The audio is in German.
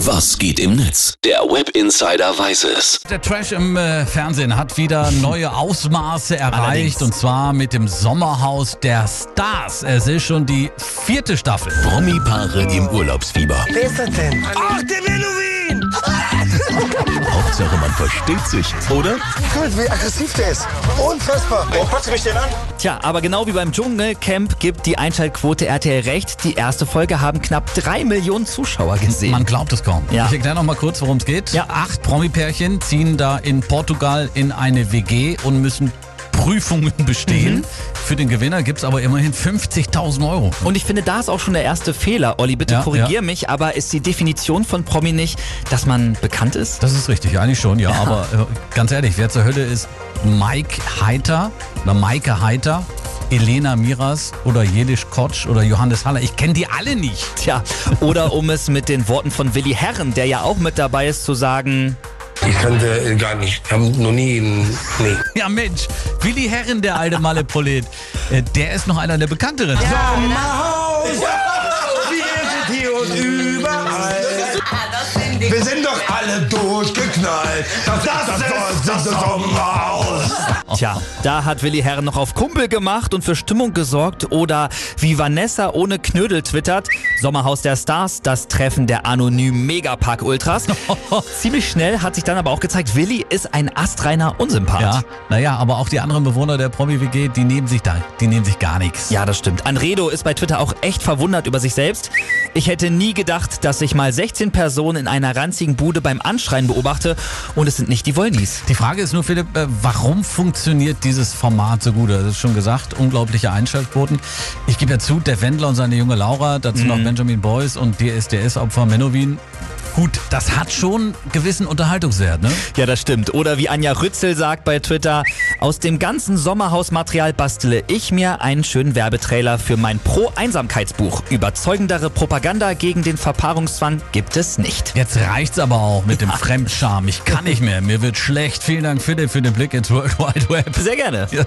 Was geht im Netz? Der Web Insider weiß es. Der Trash im äh, Fernsehen hat wieder neue Ausmaße erreicht Allerdings. und zwar mit dem Sommerhaus der Stars. Es ist schon die vierte Staffel. Promi-Paare im Urlaubsfieber. Wer ist das denn? Ach, der Menowin! Hauptsache man versteht sich, oder? Gott, wie aggressiv der ist. Unfassbar. Warum quatsch mich denn an? Tja, aber genau wie beim Dschungelcamp gibt die Einschaltquote RTL recht. Die erste Folge haben knapp drei Millionen Zuschauer gesehen. Man glaubt es kaum. Ja. Ich erkläre noch mal kurz, worum es geht. Ja. Acht Promi-Pärchen ziehen da in Portugal in eine WG und müssen Prüfungen bestehen. Mhm. Für den Gewinner gibt es aber immerhin 50.000 Euro. Und ich finde, da ist auch schon der erste Fehler. Olli, bitte Ja, korrigier ja. mich, aber ist die Definition von Promi nicht, dass man bekannt ist? Das ist richtig, eigentlich schon, ja. Aber äh, ganz ehrlich, wer zur Hölle ist Mike Heiter oder Maike Heiter, Elena Miras oder Jelisch Kotsch oder Johannes Haller? Ich kenne die alle nicht. Tja, oder um es mit den Worten von Willi Herren, der ja auch mit dabei ist, zu sagen, Ich kannte äh, gar nicht. Ich habe noch nie. Nee. Ja Mensch, Willi Herren, der alte Malle-Prolet, äh, der ist noch einer der bekannteren. Sommerhaus! Wir Wir sind doch alle durchgeknallt. Das, das, ist das Sommerhaus. Tja, da hat Willi Herren noch auf Kumpel gemacht und für Stimmung gesorgt. Oder wie Vanessa ohne Knödel twittert, Sommerhaus der Stars, das Treffen der anonymen Megapark Ultras. Ziemlich schnell hat sich dann aber auch gezeigt, Willi ist ein astreiner Unsympath. Ja, naja, aber auch die anderen Bewohner der Promi-WG, die nehmen sich da, die nehmen sich gar nichts. Ja, das stimmt. Anredo ist bei Twitter auch echt verwundert über sich selbst. Ich hätte nie gedacht, dass ich mal 16 Personen in einer ranzigen Bude beim Anschreien beobachte und es sind nicht die Wollnies. Die Frage ist nur, Philipp, äh, warum funktioniert dieses Format so gut? Das ist schon gesagt, unglaubliche Einschaltquoten. Ich gebe ja zu, der Wendler und seine junge Laura, dazu Mhm. noch Benjamin Boyce und DSDS-Opfer Menowin. Gut, das hat schon gewissen Unterhaltungswert, ne? Ja, das stimmt. Oder wie Anja Rützel sagt bei Twitter, aus dem ganzen Sommerhausmaterial bastele ich mir einen schönen Werbetrailer für mein Pro-Einsamkeitsbuch. Überzeugendere Propaganda gegen den Verpaarungszwang gibt es nicht. Jetzt reicht's aber auch mit dem Fremdscham. Ich kann nicht mehr. Mir wird schlecht. Vielen Dank, Philipp, für den Blick ins World Wide Web. Sehr gerne. Ja.